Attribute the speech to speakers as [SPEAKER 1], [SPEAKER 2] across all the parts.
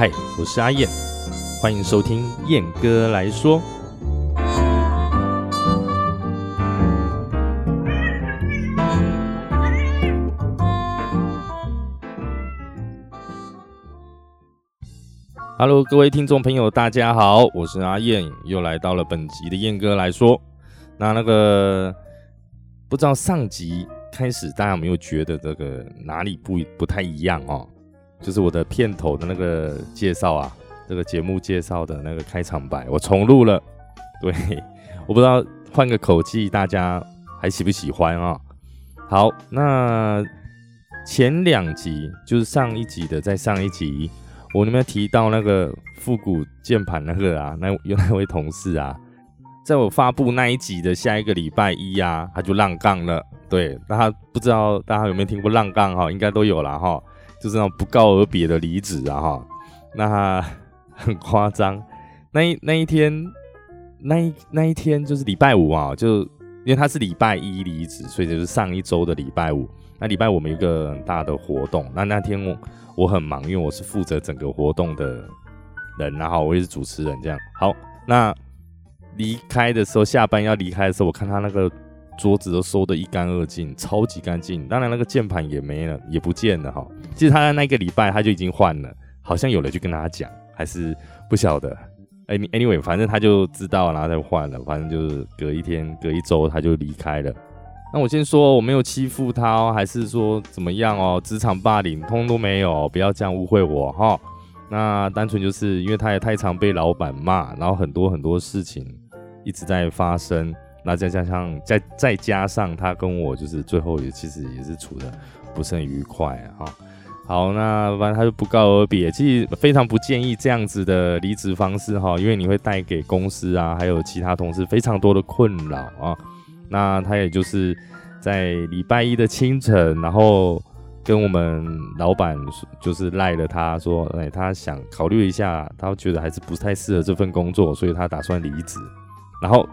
[SPEAKER 1] 嗨，我是阿燕，欢迎收听燕哥来说。Hello，各位听众朋友，大家好，我是阿燕，又来到了本集的燕哥来说。那那个不知道上集开始大家有没有觉得这个哪里不不太一样哦？就是我的片头的那个介绍啊，这个节目介绍的那个开场白，我重录了。对，我不知道换个口气，大家还喜不喜欢啊？好，那前两集就是上一集的，在上一集。我那边提到那个复古键盘那个啊，那有那位同事啊，在我发布那一集的下一个礼拜一啊，他就浪杠了。对，那他不知道大家有没有听过浪杠哈，应该都有了哈，就是那种不告而别的离职啊哈。那很夸张，那一那一天，那一那一天就是礼拜五啊，就因为他是礼拜一离职，所以就是上一周的礼拜五。那礼拜五我们有个很大的活动，那那天我。我很忙，因为我是负责整个活动的人，然后我也是主持人，这样。好，那离开的时候，下班要离开的时候，我看他那个桌子都收得一干二净，超级干净。当然，那个键盘也没了，也不见了哈。其实他在那个礼拜他就已经换了，好像有人就跟他讲，还是不晓得。哎，anyway，反正他就知道，然后再换了。反正就是隔一天、隔一周他就离开了。那我先说我没有欺负他哦，还是说怎么样哦？职场霸凌通都没有，不要这样误会我哈。那单纯就是因为他也太常被老板骂，然后很多很多事情一直在发生，那再加上再再加上他跟我就是最后也其实也是处的不是很愉快哈。好，那反正他就不告而别，其实非常不建议这样子的离职方式哈，因为你会带给公司啊还有其他同事非常多的困扰啊。那他也就是在礼拜一的清晨，然后跟我们老板就是赖了，他说，哎，他想考虑一下，他觉得还是不太适合这份工作，所以他打算离职。然后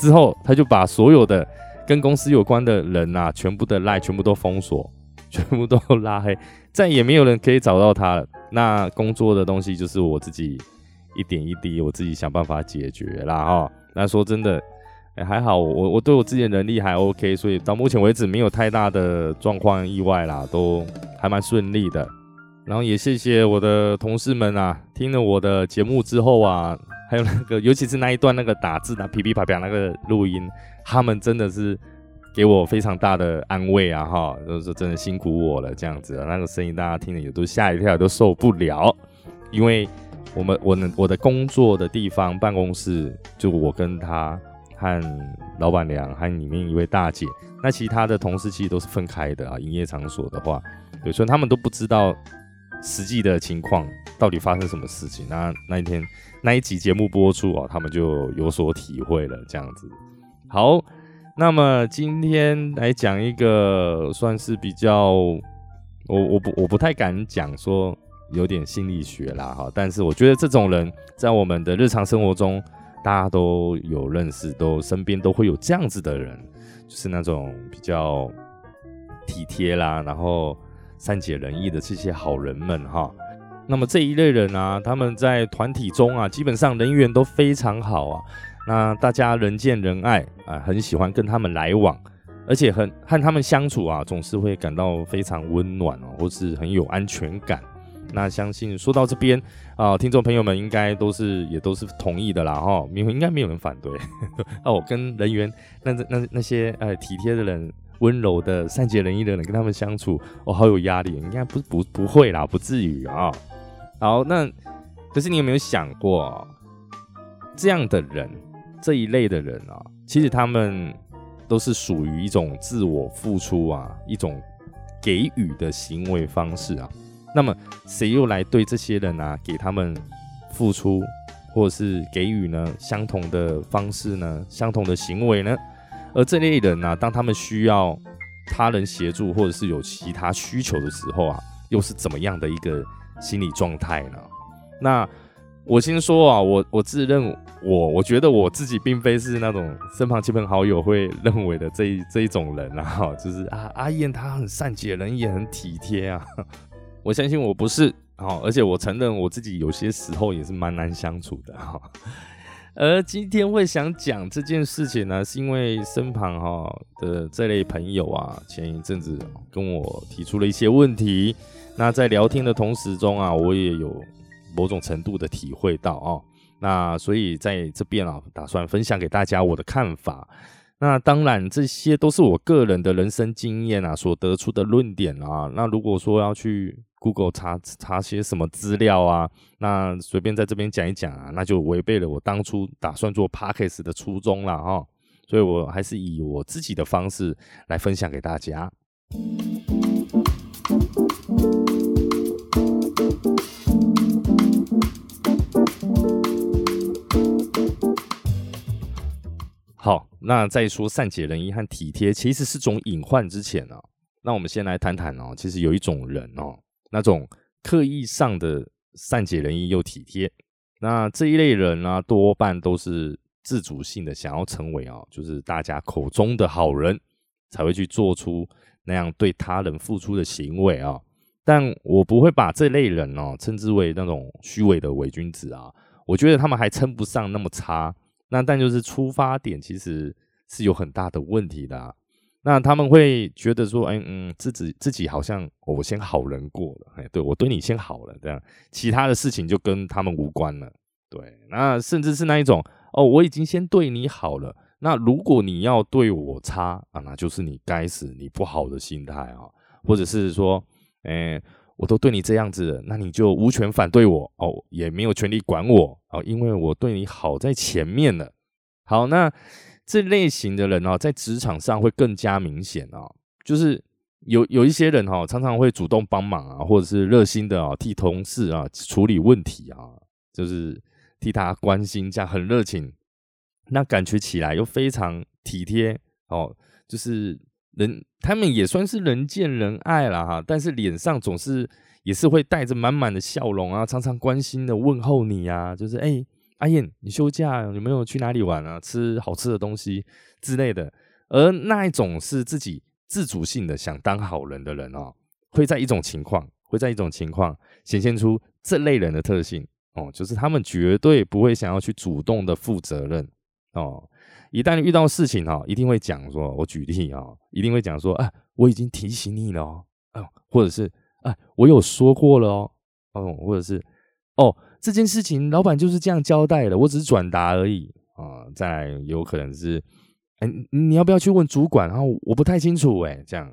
[SPEAKER 1] 之后他就把所有的跟公司有关的人啊，全部的赖全部都封锁，全部都拉黑，再也没有人可以找到他了。那工作的东西就是我自己一点一滴，我自己想办法解决啦。哈。那说真的。还好，我我对我自己的能力还 OK，所以到目前为止没有太大的状况意外啦，都还蛮顺利的。然后也谢谢我的同事们啊，听了我的节目之后啊，还有那个尤其是那一段那个打字的噼噼啪啪那个录音，他们真的是给我非常大的安慰啊，哈，都是真的辛苦我了这样子，那个声音大家听了也都吓一跳，都受不了，因为我们我我的工作的地方办公室就我跟他。和老板娘，和里面一位大姐，那其他的同事其实都是分开的啊。营业场所的话，对，所以他们都不知道实际的情况到底发生什么事情。那那一天那一集节目播出哦，他们就有所体会了。这样子，好，那么今天来讲一个算是比较，我我不我不太敢讲说有点心理学啦哈，但是我觉得这种人在我们的日常生活中。大家都有认识，都身边都会有这样子的人，就是那种比较体贴啦，然后善解人意的这些好人们哈。那么这一类人啊，他们在团体中啊，基本上人缘都非常好啊。那大家人见人爱啊，很喜欢跟他们来往，而且很和他们相处啊，总是会感到非常温暖哦，或是很有安全感。那相信说到这边啊，听众朋友们应该都是也都是同意的啦哈，应应该没有人反对 哦。跟人缘那那那些呃体贴的人、温柔的、善解人意的人跟他们相处，哦，好有压力，应该不不不会啦，不至于啊。好，那可是你有没有想过，这样的人这一类的人啊，其实他们都是属于一种自我付出啊，一种给予的行为方式啊。那么谁又来对这些人啊，给他们付出，或者是给予呢相同的方式呢，相同的行为呢？而这类人呢，当他们需要他人协助，或者是有其他需求的时候啊，又是怎么样的一个心理状态呢？那我先说啊，我我自认我我觉得我自己并非是那种身旁亲朋好友会认为的这一这一种人啊，就是啊阿燕她很善解人意，很体贴啊。我相信我不是好，而且我承认我自己有些时候也是蛮难相处的哈。而今天会想讲这件事情呢，是因为身旁哈的这类朋友啊，前一阵子跟我提出了一些问题。那在聊天的同时中啊，我也有某种程度的体会到哦。那所以在这边啊，打算分享给大家我的看法。那当然，这些都是我个人的人生经验啊，所得出的论点啊。那如果说要去 Google 查查些什么资料啊，那随便在这边讲一讲啊，那就违背了我当初打算做 Podcast 的初衷了哈。所以我还是以我自己的方式来分享给大家。好，那在说善解人意和体贴其实是种隐患之前呢，那我们先来谈谈哦，其实有一种人哦，那种刻意上的善解人意又体贴，那这一类人呢，多半都是自主性的想要成为啊，就是大家口中的好人，才会去做出那样对他人付出的行为啊。但我不会把这类人哦称之为那种虚伪的伪君子啊，我觉得他们还称不上那么差。那但就是出发点其实是有很大的问题的。那他们会觉得说，哎嗯，自己自己好像我先好人过了，哎，对我对你先好了，这样其他的事情就跟他们无关了。对，那甚至是那一种，哦，我已经先对你好了，那如果你要对我差啊，那就是你该死，你不好的心态啊，或者是说，哎。我都对你这样子了，那你就无权反对我哦，也没有权利管我哦，因为我对你好在前面了。好，那这类型的人哦，在职场上会更加明显哦，就是有有一些人哈，常常会主动帮忙啊，或者是热心的啊，替同事啊处理问题啊，就是替他关心，这样很热情，那感觉起来又非常体贴哦，就是。人他们也算是人见人爱了哈，但是脸上总是也是会带着满满的笑容啊，常常关心的问候你啊，就是哎阿燕，你休假有没有去哪里玩啊？吃好吃的东西之类的。而那一种是自己自主性的想当好人的人哦，会在一种情况，会在一种情况显现出这类人的特性哦，就是他们绝对不会想要去主动的负责任哦。一旦遇到事情哈，一定会讲说，我举例啊，一定会讲说，啊，我已经提醒你了哦，或者是，啊，我有说过了哦，哦，或者是，哦，这件事情老板就是这样交代的，我只是转达而已啊。再有可能是，哎，你要不要去问主管？然后我不太清楚，哎，这样，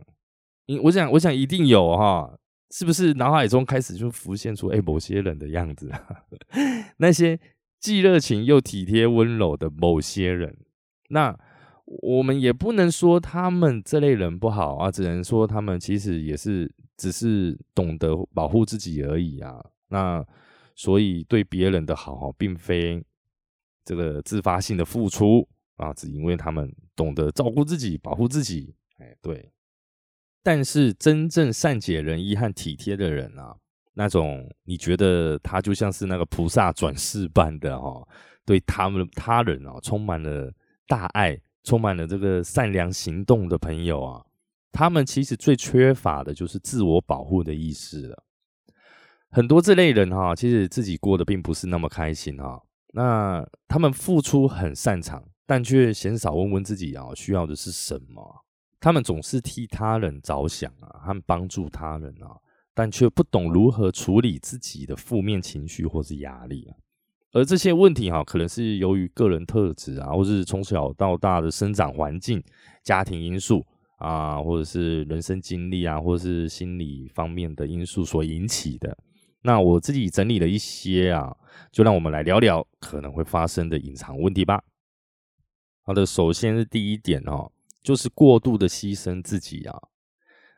[SPEAKER 1] 你我想，我想一定有哈，是不是脑海中开始就浮现出，哎，某些人的样子，那些既热情又体贴温柔的某些人。那我们也不能说他们这类人不好啊，只能说他们其实也是只是懂得保护自己而已啊。那所以对别人的好，并非这个自发性的付出啊，只因为他们懂得照顾自己、保护自己。哎，对。但是真正善解人意和体贴的人啊，那种你觉得他就像是那个菩萨转世般的哈，对他们他人啊，充满了。大爱充满了这个善良行动的朋友啊，他们其实最缺乏的就是自我保护的意识了。很多这类人哈，其实自己过得并不是那么开心哈。那他们付出很擅长，但却鲜少问问自己啊，需要的是什么？他们总是替他人着想啊，和帮助他人啊，但却不懂如何处理自己的负面情绪或是压力啊。而这些问题哈，可能是由于个人特质啊，或是从小到大的生长环境、家庭因素啊，或者是人生经历啊，或者是心理方面的因素所引起的。那我自己整理了一些啊，就让我们来聊聊可能会发生的隐藏问题吧。好的，首先是第一点哦，就是过度的牺牲自己啊。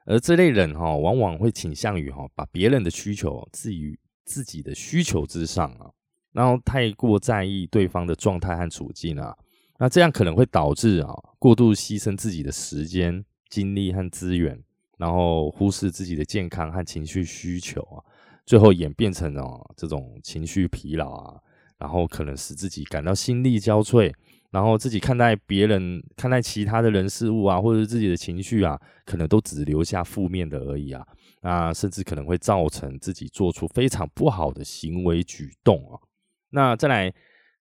[SPEAKER 1] 而这类人哈，往往会倾向于哈，把别人的需求置于自己的需求之上啊。然后太过在意对方的状态和处境啊，那这样可能会导致啊过度牺牲自己的时间、精力和资源，然后忽视自己的健康和情绪需求啊，最后演变成哦这种情绪疲劳啊，然后可能使自己感到心力交瘁，然后自己看待别人、看待其他的人事物啊，或者自己的情绪啊，可能都只留下负面的而已啊，那甚至可能会造成自己做出非常不好的行为举动啊。那再来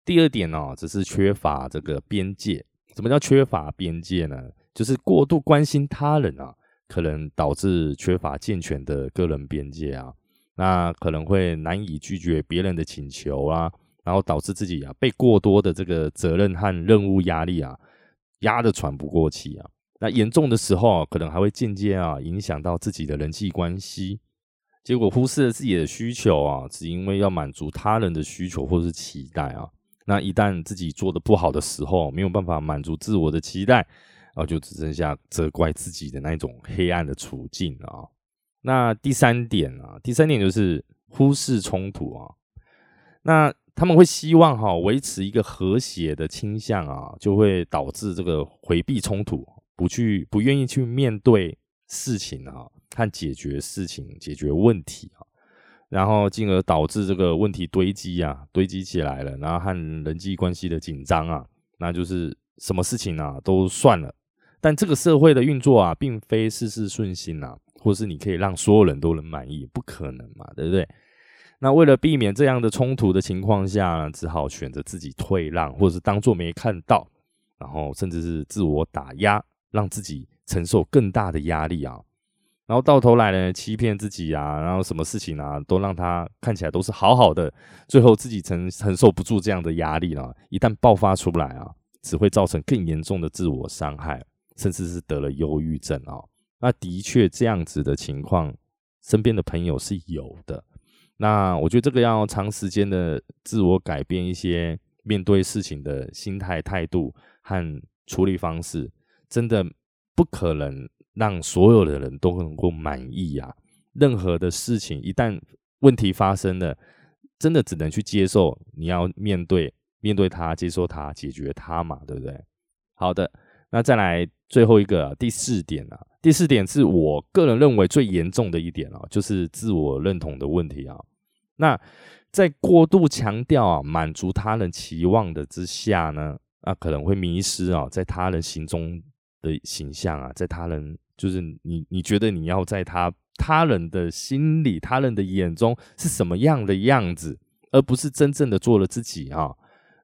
[SPEAKER 1] 第二点呢，只是缺乏这个边界。什么叫缺乏边界呢？就是过度关心他人啊，可能导致缺乏健全的个人边界啊，那可能会难以拒绝别人的请求啊。然后导致自己啊被过多的这个责任和任务压力啊压得喘不过气啊，那严重的时候啊可能还会间接啊影响到自己的人际关系，结果忽视了自己的需求啊，只因为要满足他人的需求或是期待啊，那一旦自己做的不好的时候，没有办法满足自我的期待，然后就只剩下责怪自己的那一种黑暗的处境啊。那第三点啊，第三点就是忽视冲突啊，那。他们会希望哈维持一个和谐的倾向啊，就会导致这个回避冲突，不去不愿意去面对事情啊，和解决事情、解决问题啊，然后进而导致这个问题堆积啊，堆积起来了，然后和人际关系的紧张啊，那就是什么事情啊都算了。但这个社会的运作啊，并非事事顺心呐，或是你可以让所有人都能满意，不可能嘛，对不对？那为了避免这样的冲突的情况下，只好选择自己退让，或者是当做没看到，然后甚至是自我打压，让自己承受更大的压力啊。然后到头来呢，欺骗自己啊，然后什么事情啊，都让他看起来都是好好的，最后自己承承受不住这样的压力了，一旦爆发出来啊，只会造成更严重的自我伤害，甚至是得了忧郁症啊。那的确这样子的情况，身边的朋友是有的。那我觉得这个要长时间的自我改变一些面对事情的心态态度和处理方式，真的不可能让所有的人都能够满意啊！任何的事情一旦问题发生了，真的只能去接受，你要面对面对它，接受它，解决它嘛，对不对？好的，那再来最后一个第四点啊。第四点是我个人认为最严重的一点啊，就是自我认同的问题啊。那在过度强调啊满足他人期望的之下呢，啊可能会迷失啊在他人心中的形象啊，在他人就是你你觉得你要在他他人的心里、他人的眼中是什么样的样子，而不是真正的做了自己啊。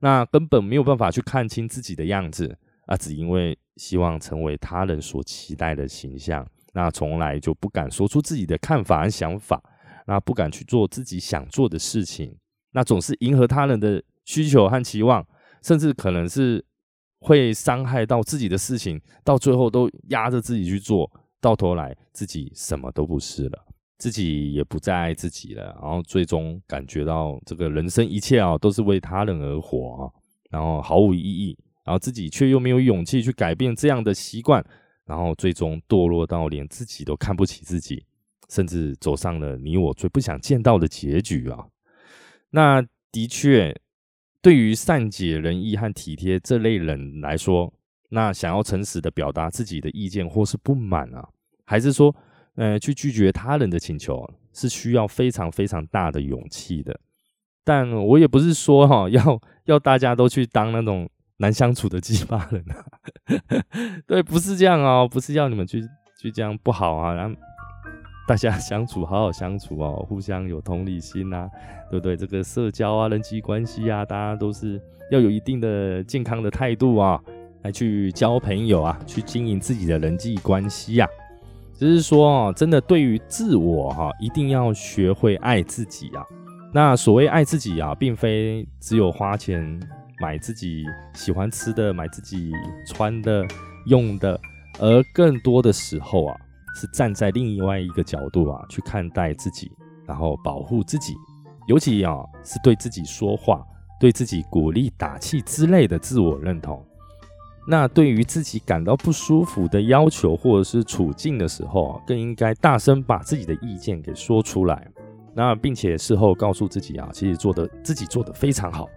[SPEAKER 1] 那根本没有办法去看清自己的样子啊，只因为。希望成为他人所期待的形象，那从来就不敢说出自己的看法和想法，那不敢去做自己想做的事情，那总是迎合他人的需求和期望，甚至可能是会伤害到自己的事情，到最后都压着自己去做，到头来自己什么都不是了，自己也不再爱自己了，然后最终感觉到这个人生一切啊都是为他人而活啊，然后毫无意义。然后自己却又没有勇气去改变这样的习惯，然后最终堕落到连自己都看不起自己，甚至走上了你我最不想见到的结局啊！那的确，对于善解人意和体贴这类人来说，那想要诚实的表达自己的意见或是不满啊，还是说，呃，去拒绝他人的请求，是需要非常非常大的勇气的。但我也不是说哈，要要大家都去当那种。难相处的鸡巴人啊，对，不是这样哦，不是要你们去去这样不好啊，然后大家相处好好相处哦，互相有同理心呐，对不对？这个社交啊，人际关系啊，大家都是要有一定的健康的态度啊，来去交朋友啊，去经营自己的人际关系呀。只是说哦，真的对于自我哈，一定要学会爱自己啊。那所谓爱自己啊，并非只有花钱。买自己喜欢吃的，买自己穿的、用的，而更多的时候啊，是站在另外一个角度啊去看待自己，然后保护自己，尤其啊是对自己说话、对自己鼓励打气之类的自我认同。那对于自己感到不舒服的要求或者是处境的时候啊，更应该大声把自己的意见给说出来，那并且事后告诉自己啊，其实做的自己做的非常好。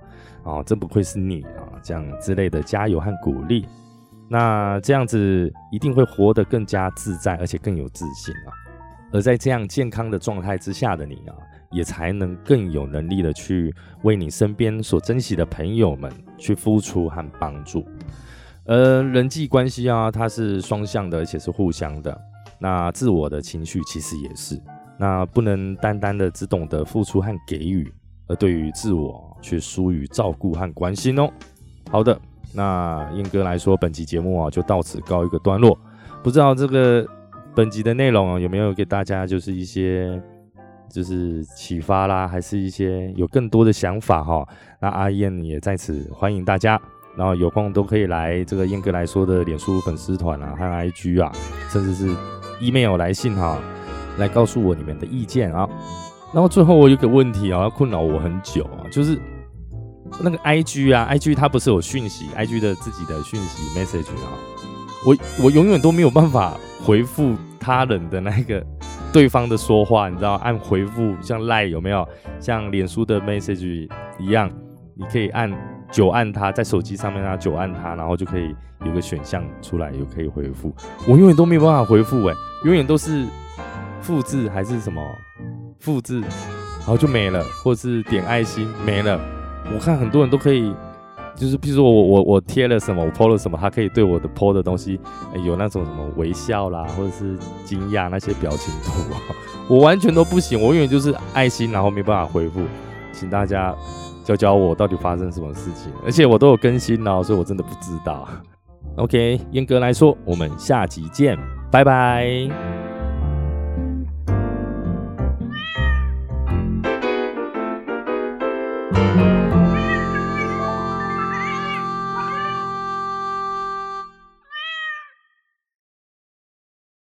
[SPEAKER 1] 啊，真不愧是你啊！这样之类的加油和鼓励，那这样子一定会活得更加自在，而且更有自信啊。而在这样健康的状态之下的你啊，也才能更有能力的去为你身边所珍惜的朋友们去付出和帮助。呃，人际关系啊，它是双向的，而且是互相的。那自我的情绪其实也是，那不能单单的只懂得付出和给予，而对于自我却疏于照顾和关心哦。好的，那燕哥来说，本期节目啊就到此告一个段落。不知道这个本集的内容啊有没有给大家就是一些就是启发啦，还是一些有更多的想法哈？那阿燕也在此欢迎大家。然后有空都可以来这个燕哥来说的脸书粉丝团啊，还有 IG 啊，甚至是 email 来信哈，来告诉我你们的意见啊。然后最后我有个问题啊，困扰我很久啊，就是那个 IG 啊，IG 它不是有讯息，IG 的自己的讯息 message 啊，我我永远都没有办法回复他人的那个对方的说话，你知道，按回复像赖有没有像脸书的 message 一样，你可以按。久按它，在手机上面啊，久按它，然后就可以有个选项出来，又可以回复。我永远都没有办法回复，哎，永远都是复制还是什么复制，然后就没了，或是点爱心没了。我看很多人都可以，就是比如说我我我贴了什么，我泼了什么，他可以对我的泼的东西有那种什么微笑啦，或者是惊讶那些表情图啊，我完全都不行，我永远就是爱心，然后没办法回复，请大家教教我到底发生什么事情，而且我都有更新哦，所以我真的不知道。OK，严格来说，我们下集见，拜拜。